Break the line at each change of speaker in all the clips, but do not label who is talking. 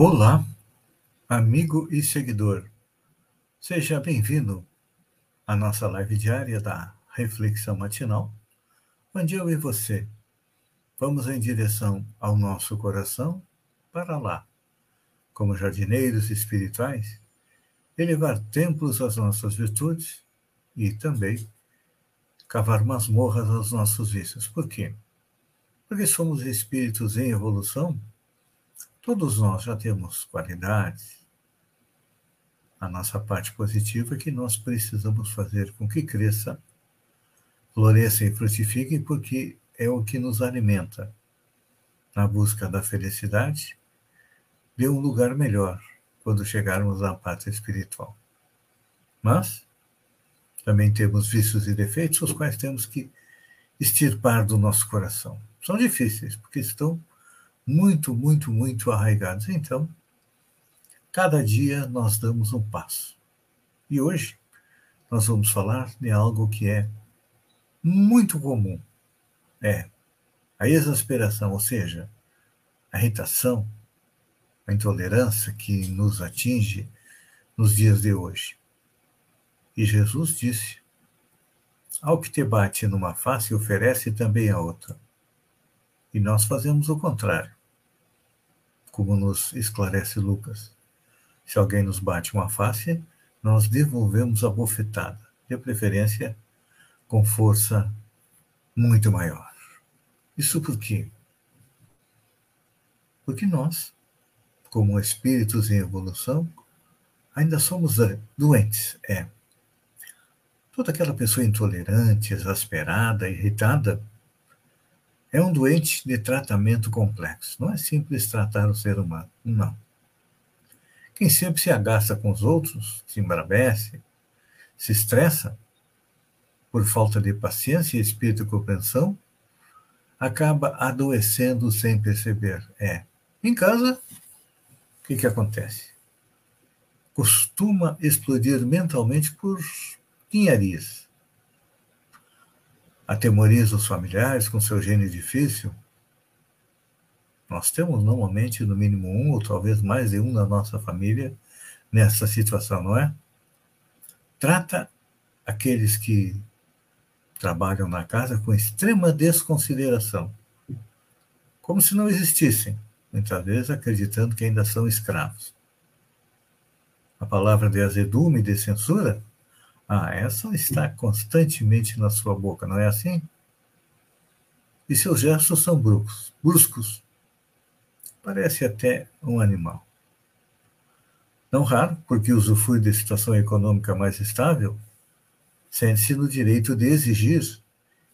Olá, amigo e seguidor. Seja bem-vindo à nossa live diária da Reflexão Matinal, onde eu e você vamos em direção ao nosso coração para lá, como jardineiros espirituais, elevar templos às nossas virtudes e também cavar masmorras aos nossos vícios. Por quê? Porque somos espíritos em evolução Todos nós já temos qualidades. A nossa parte positiva que nós precisamos fazer com que cresça, floresça e frutifique, porque é o que nos alimenta na busca da felicidade de um lugar melhor quando chegarmos à pátria espiritual. Mas também temos vícios e defeitos, os quais temos que extirpar do nosso coração. São difíceis, porque estão muito, muito, muito arraigados. Então, cada dia nós damos um passo. E hoje nós vamos falar de algo que é muito comum. É a exasperação, ou seja, a irritação, a intolerância que nos atinge nos dias de hoje. E Jesus disse: Ao que te bate numa face, oferece também a outra. E nós fazemos o contrário como nos esclarece Lucas. Se alguém nos bate uma face, nós devolvemos a bofetada, de preferência com força muito maior. Isso por quê? Porque nós, como espíritos em evolução, ainda somos doentes, é. Toda aquela pessoa intolerante, exasperada, irritada, é um doente de tratamento complexo. Não é simples tratar o ser humano, não. Quem sempre se agasta com os outros, se embravece, se estressa, por falta de paciência e espírito de compreensão, acaba adoecendo sem perceber. É. Em casa, o que, que acontece? Costuma explodir mentalmente por tinharias atemoriza os familiares com seu gênio difícil? Nós temos normalmente no mínimo um ou talvez mais de um na nossa família nessa situação, não é? Trata aqueles que trabalham na casa com extrema desconsideração, como se não existissem, muitas vezes acreditando que ainda são escravos. A palavra de azedume de censura ah, essa está constantemente na sua boca, não é assim? E seus gestos são bruscos, bruscos. Parece até um animal. Não raro, porque usufrui de situação econômica mais estável, sente-se no direito de exigir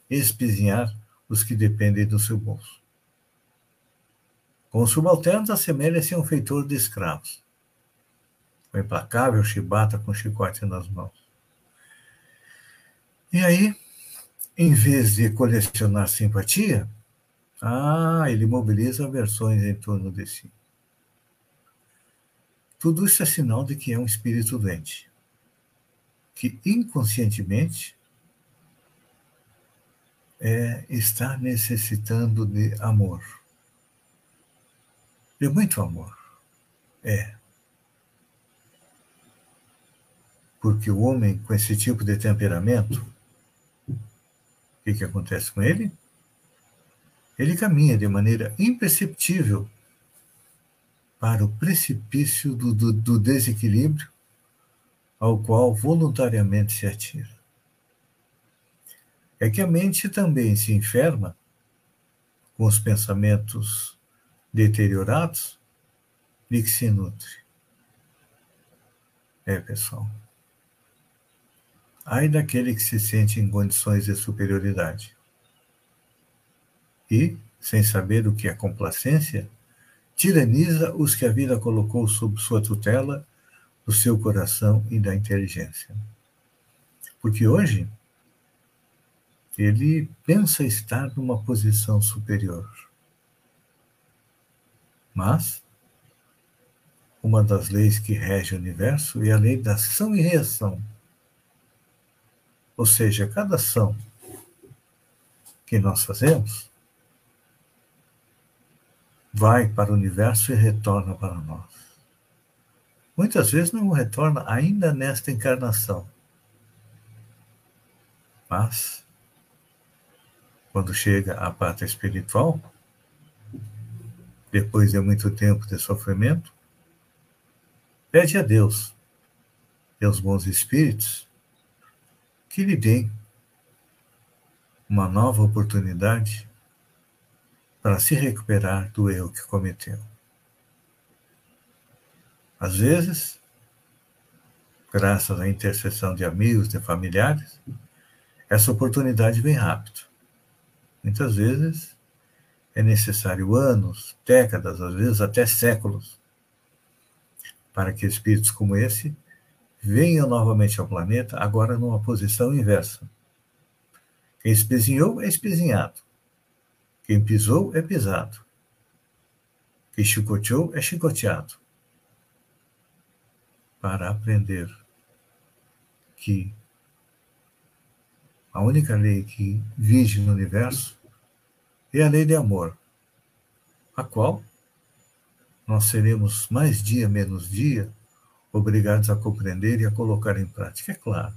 espizinhar os que dependem do seu bolso. Com os subalternos, assemelha-se a um feitor de escravos. O implacável chibata com chicote nas mãos. E aí, em vez de colecionar simpatia, ah, ele mobiliza versões em torno de si. Tudo isso é sinal de que é um espírito doente, que inconscientemente é, está necessitando de amor, de muito amor. É. Porque o homem com esse tipo de temperamento o que, que acontece com ele? Ele caminha de maneira imperceptível para o precipício do, do, do desequilíbrio ao qual voluntariamente se atira. É que a mente também se enferma com os pensamentos deteriorados de que se nutre. É, pessoal. Ai daquele que se sente em condições de superioridade. E, sem saber o que é complacência, tiraniza os que a vida colocou sob sua tutela, do seu coração e da inteligência. Porque hoje ele pensa estar numa posição superior. Mas uma das leis que rege o universo é a lei da ação e reação. Ou seja, cada ação que nós fazemos vai para o universo e retorna para nós. Muitas vezes não retorna ainda nesta encarnação. Mas, quando chega à pátria espiritual, depois de muito tempo de sofrimento, pede a Deus e aos bons espíritos que lhe deem uma nova oportunidade para se recuperar do erro que cometeu. Às vezes, graças à intercessão de amigos, de familiares, essa oportunidade vem rápido. Muitas vezes é necessário anos, décadas, às vezes até séculos, para que espíritos como esse venham novamente ao planeta, agora numa posição inversa. Quem espezinhou é espezinhado. Quem pisou é pisado. Quem chicoteou é chicoteado. Para aprender que a única lei que vige no universo é a lei de amor, a qual nós seremos mais dia menos dia obrigados a compreender e a colocar em prática. É claro.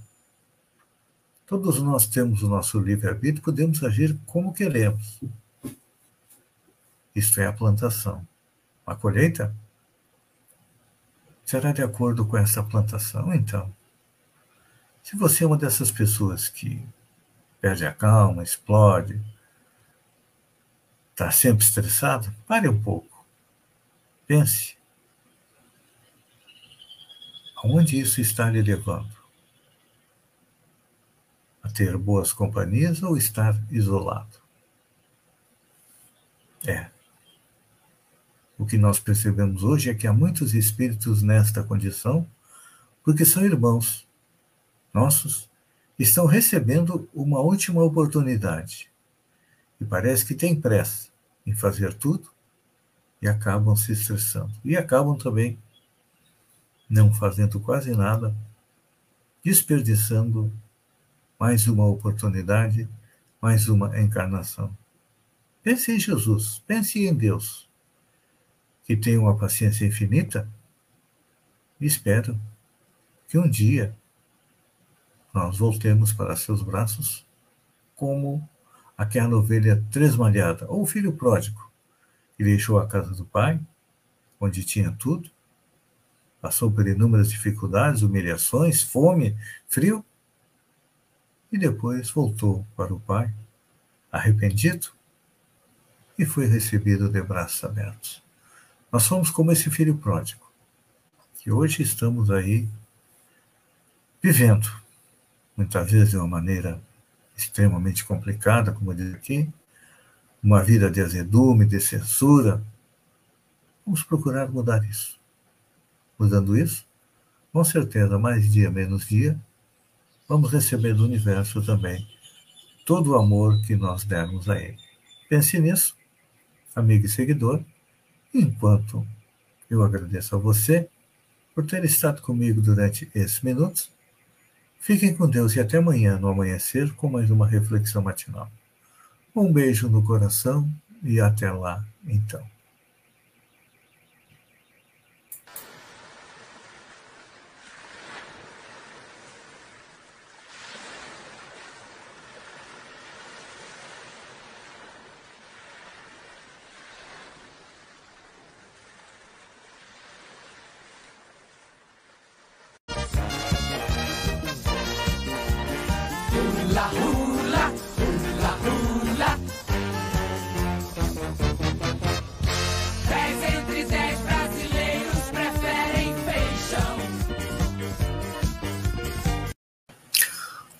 Todos nós temos o nosso livre-arbítrio, podemos agir como queremos. Isto é a plantação. A colheita será de acordo com essa plantação. Então, se você é uma dessas pessoas que perde a calma, explode, está sempre estressado, pare um pouco. Pense. Aonde isso está lhe levando? A ter boas companhias ou estar isolado? É. O que nós percebemos hoje é que há muitos espíritos nesta condição, porque são irmãos nossos, estão recebendo uma última oportunidade. E parece que têm pressa em fazer tudo e acabam se estressando. E acabam também não fazendo quase nada, desperdiçando mais uma oportunidade, mais uma encarnação. Pense em Jesus, pense em Deus, que tem uma paciência infinita, e espero que um dia nós voltemos para seus braços como aquela ovelha tresmalhada, ou o filho pródigo, que deixou a casa do pai, onde tinha tudo, passou por inúmeras dificuldades, humilhações, fome, frio, e depois voltou para o pai, arrependido, e foi recebido de braços abertos. Nós somos como esse filho pródigo, que hoje estamos aí vivendo, muitas vezes de uma maneira extremamente complicada, como diz aqui, uma vida de azedume, de censura. Vamos procurar mudar isso. Mudando isso, com certeza, mais dia, menos dia, vamos receber do universo também todo o amor que nós dermos a ele. Pense nisso, amigo e seguidor, enquanto eu agradeço a você por ter estado comigo durante esses minutos. Fiquem com Deus e até amanhã, no amanhecer, com mais uma reflexão matinal. Um beijo no coração e até lá, então.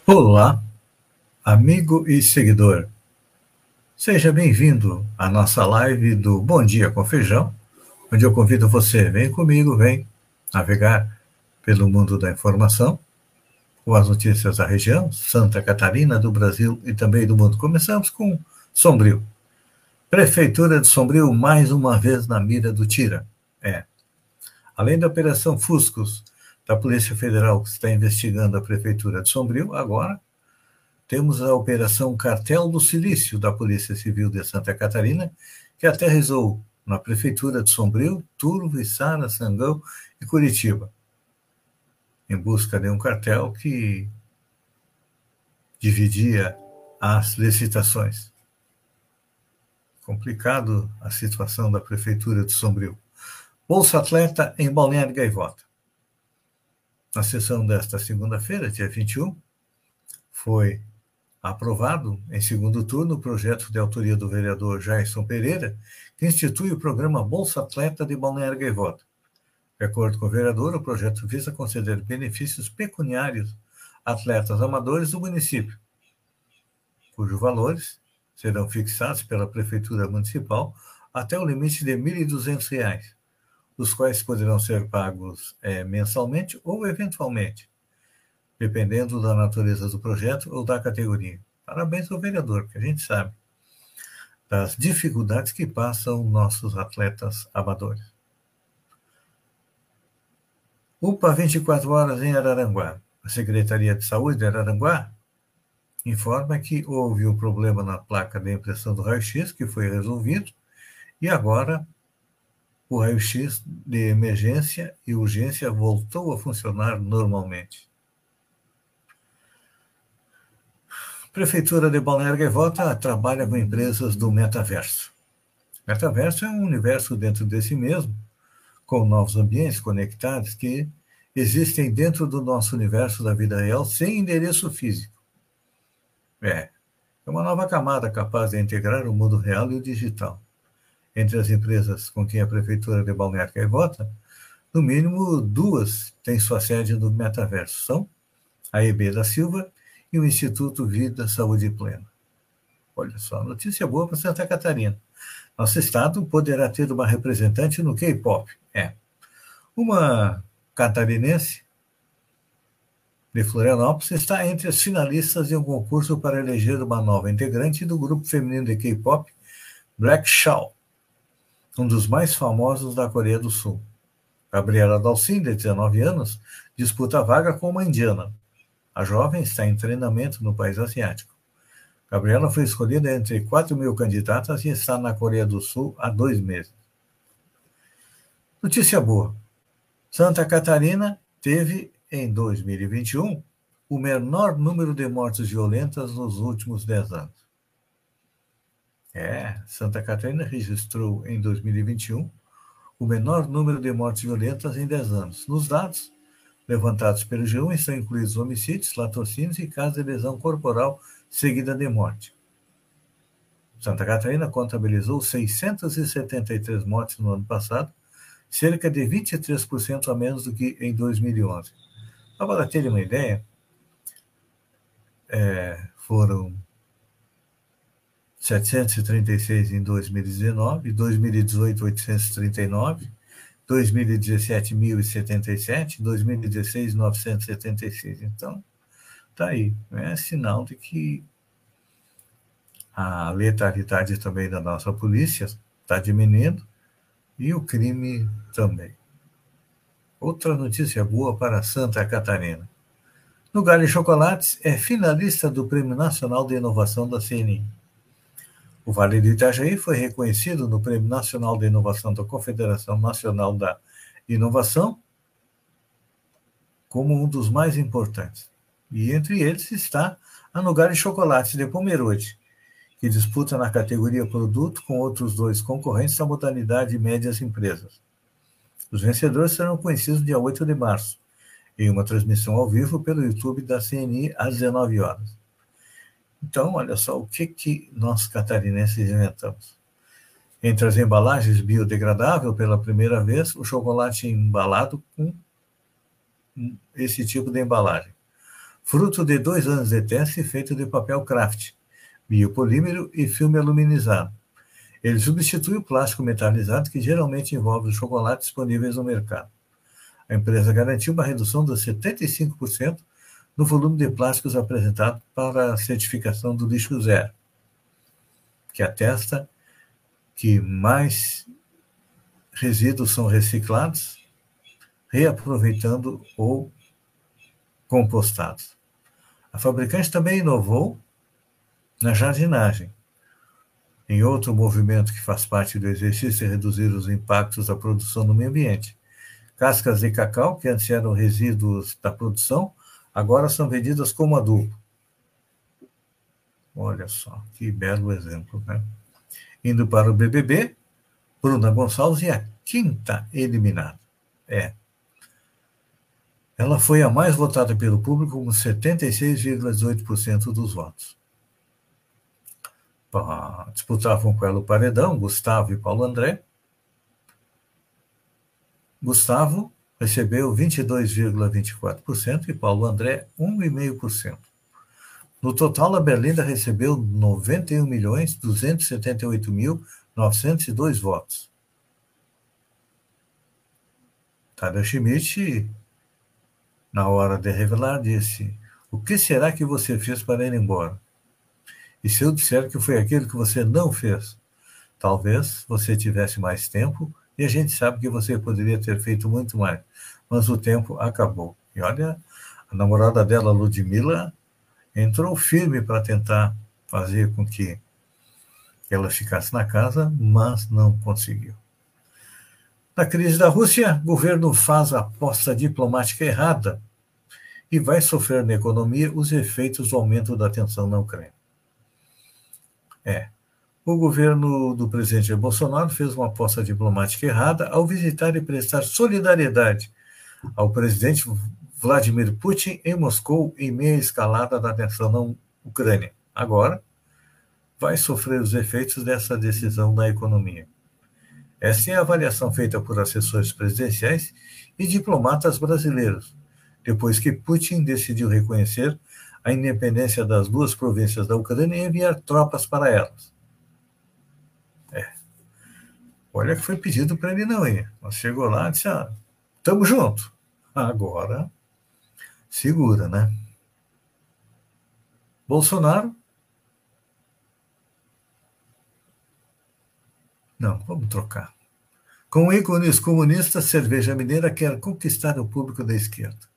Olá, amigo e seguidor. Seja bem-vindo à nossa live do Bom Dia com Feijão, onde eu convido você, vem comigo, vem navegar pelo mundo da informação, com as notícias da região, Santa Catarina, do Brasil e também do mundo. Começamos com Sombrio. Prefeitura de Sombrio, mais uma vez na mira do Tira. É. Além da Operação Fuscos, da Polícia Federal, que está investigando a Prefeitura de Sombrio, agora temos a Operação Cartel do Silício, da Polícia Civil de Santa Catarina, que aterrizou na Prefeitura de Sombrio, Turvo, Içara, Sangão e Curitiba em busca de um cartel que dividia as licitações. Complicado a situação da Prefeitura de Sombrio. Bolsa Atleta em Balneário Gaivota. Na sessão desta segunda-feira, dia 21, foi aprovado em segundo turno o projeto de autoria do vereador Jairson Pereira, que institui o programa Bolsa Atleta de Balneário Gaivota. De acordo com o vereador, o projeto visa conceder benefícios pecuniários a atletas amadores do município, cujos valores serão fixados pela Prefeitura Municipal até o limite de R$ 1.200, os quais poderão ser pagos é, mensalmente ou eventualmente, dependendo da natureza do projeto ou da categoria. Parabéns ao vereador, que a gente sabe das dificuldades que passam nossos atletas amadores. UPA 24 horas em Araranguá. A Secretaria de Saúde de Araranguá informa que houve um problema na placa de impressão do raio-x que foi resolvido e agora o raio-x de emergência e urgência voltou a funcionar normalmente. Prefeitura de Balneário Gaivota trabalha com empresas do metaverso. Metaverso é um universo dentro de si mesmo, com novos ambientes conectados que existem dentro do nosso universo da vida real sem endereço físico. É, é uma nova camada capaz de integrar o mundo real e o digital. Entre as empresas com quem a Prefeitura de Balneário Gaivota, no mínimo duas têm sua sede no metaverso. São a EB da Silva e o Instituto Vida Saúde Plena. Olha só, notícia boa para Santa Catarina. Nosso estado poderá ter uma representante no K-pop. É. Uma catarinense de Florianópolis está entre as finalistas de um concurso para eleger uma nova integrante do grupo feminino de K-pop Black Shaw, um dos mais famosos da Coreia do Sul. Gabriela Dalcin, de 19 anos, disputa a vaga com uma indiana. A jovem está em treinamento no país asiático. Gabriela foi escolhida entre 4 mil candidatas e está na Coreia do Sul há dois meses. Notícia boa. Santa Catarina teve, em 2021, o menor número de mortes violentas nos últimos 10 anos. É, Santa Catarina registrou em 2021 o menor número de mortes violentas em 10 anos. Nos dados levantados pelo G1 estão incluídos homicídios, latrocínios e casos de lesão corporal seguida de morte. Santa Catarina contabilizou 673 mortes no ano passado, cerca de 23% a menos do que em 2011. Só para ter uma ideia, é, foram 736 em 2019, 2018 839, 2017 1077, 2016 976. Então, tá aí, é sinal de que a letalidade também da nossa polícia está diminuindo e o crime também. Outra notícia boa para Santa Catarina. No Gale Chocolates é finalista do Prêmio Nacional de Inovação da CNI. O Vale do Itajaí foi reconhecido no Prêmio Nacional de Inovação da Confederação Nacional da Inovação como um dos mais importantes. E entre eles está a Nogari Chocolates de Pomerode, que disputa na categoria produto com outros dois concorrentes da modalidade médias empresas. Os vencedores serão conhecidos dia 8 de março, em uma transmissão ao vivo pelo YouTube da CNI às 19 horas. Então, olha só o que, que nós catarinenses inventamos. Entre as embalagens biodegradável, pela primeira vez, o chocolate embalado com esse tipo de embalagem. Fruto de dois anos de teste feito de papel craft, biopolímero e filme aluminizado. Ele substitui o plástico metalizado que geralmente envolve os chocolates disponíveis no mercado. A empresa garantiu uma redução de 75% no volume de plásticos apresentado para a certificação do lixo zero, que atesta que mais resíduos são reciclados, reaproveitando ou compostados. A fabricante também inovou na jardinagem. Em outro movimento que faz parte do exercício é reduzir os impactos da produção no meio ambiente. Cascas de cacau, que antes eram resíduos da produção, agora são vendidas como adubo. Olha só, que belo exemplo, né? Indo para o BBB, Bruna Gonçalves é a quinta eliminada. É. Ela foi a mais votada pelo público, com 76,18% dos votos. Disputavam com ela o paredão, Gustavo e Paulo André. Gustavo recebeu 22,24% e Paulo André 1,5%. No total, a Berlinda recebeu 91 milhões 278 mil 902 votos. Tada Schmidt, na hora de revelar, disse: O que será que você fez para ir embora? E se eu disser que foi aquilo que você não fez? Talvez você tivesse mais tempo e a gente sabe que você poderia ter feito muito mais, mas o tempo acabou. E olha, a namorada dela, Ludmilla, entrou firme para tentar fazer com que ela ficasse na casa, mas não conseguiu. Na crise da Rússia, o governo faz a aposta diplomática errada e vai sofrer na economia os efeitos do aumento da tensão na Ucrânia. É. O governo do presidente Bolsonaro fez uma aposta diplomática errada ao visitar e prestar solidariedade ao presidente Vladimir Putin em Moscou em meia escalada da tensão na Ucrânia. Agora, vai sofrer os efeitos dessa decisão na economia. Essa é a avaliação feita por assessores presidenciais e diplomatas brasileiros, depois que Putin decidiu reconhecer a independência das duas províncias da Ucrânia e enviar tropas para elas. É. Olha que foi pedido para ele não ir. Mas chegou lá e disse: ah, estamos juntos. Agora, segura, né? Bolsonaro Não, vamos trocar. Com ícones comunistas, cerveja mineira quer conquistar o público da esquerda.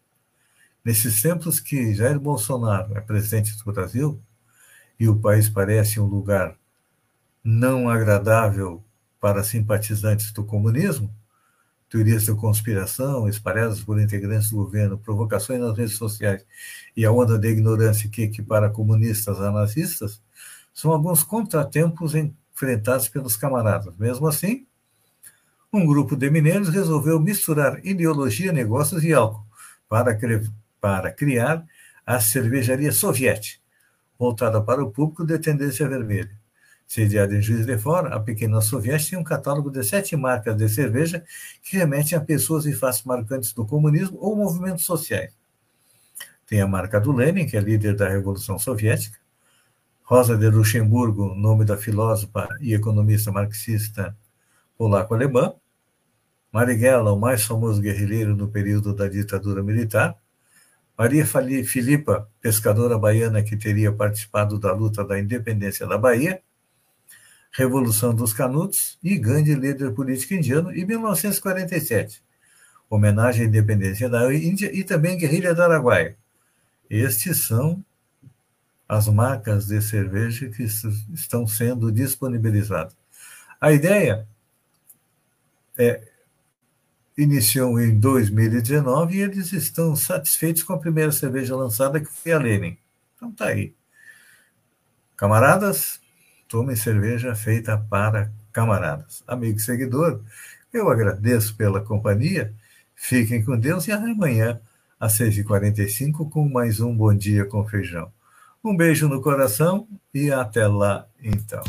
Nesses tempos que Jair Bolsonaro é presidente do Brasil e o país parece um lugar não agradável para simpatizantes do comunismo, teorias da conspiração espalhadas por integrantes do governo, provocações nas redes sociais e a onda de ignorância que equipara comunistas a nazistas, são alguns contratempos em enfrentados pelos camaradas. Mesmo assim, um grupo de mineiros resolveu misturar ideologia, negócios e álcool para, para criar a cervejaria soviética, voltada para o público de tendência vermelha. Sediada em Juiz de Fora, a pequena soviética tem um catálogo de sete marcas de cerveja que remetem a pessoas e faces marcantes do comunismo ou movimentos sociais. Tem a marca do Lenin, que é líder da Revolução Soviética, Rosa de Luxemburgo, nome da filósofa e economista marxista polaco-alemã. Marighella, o mais famoso guerrilheiro no período da ditadura militar. Maria Filipa, pescadora baiana que teria participado da luta da independência da Bahia. Revolução dos Canutos e Gandhi, líder político indiano, em 1947. Homenagem à independência da Índia e também guerrilha do Araguaia. Estes são as marcas de cerveja que estão sendo disponibilizadas. A ideia é, iniciou em 2019 e eles estão satisfeitos com a primeira cerveja lançada, que foi a Lenin. Então tá aí. Camaradas, tomem cerveja feita para camaradas. Amigo e seguidor, eu agradeço pela companhia. Fiquem com Deus e amanhã, às 6h45, com mais um Bom Dia com Feijão. Um beijo no coração e até lá, então.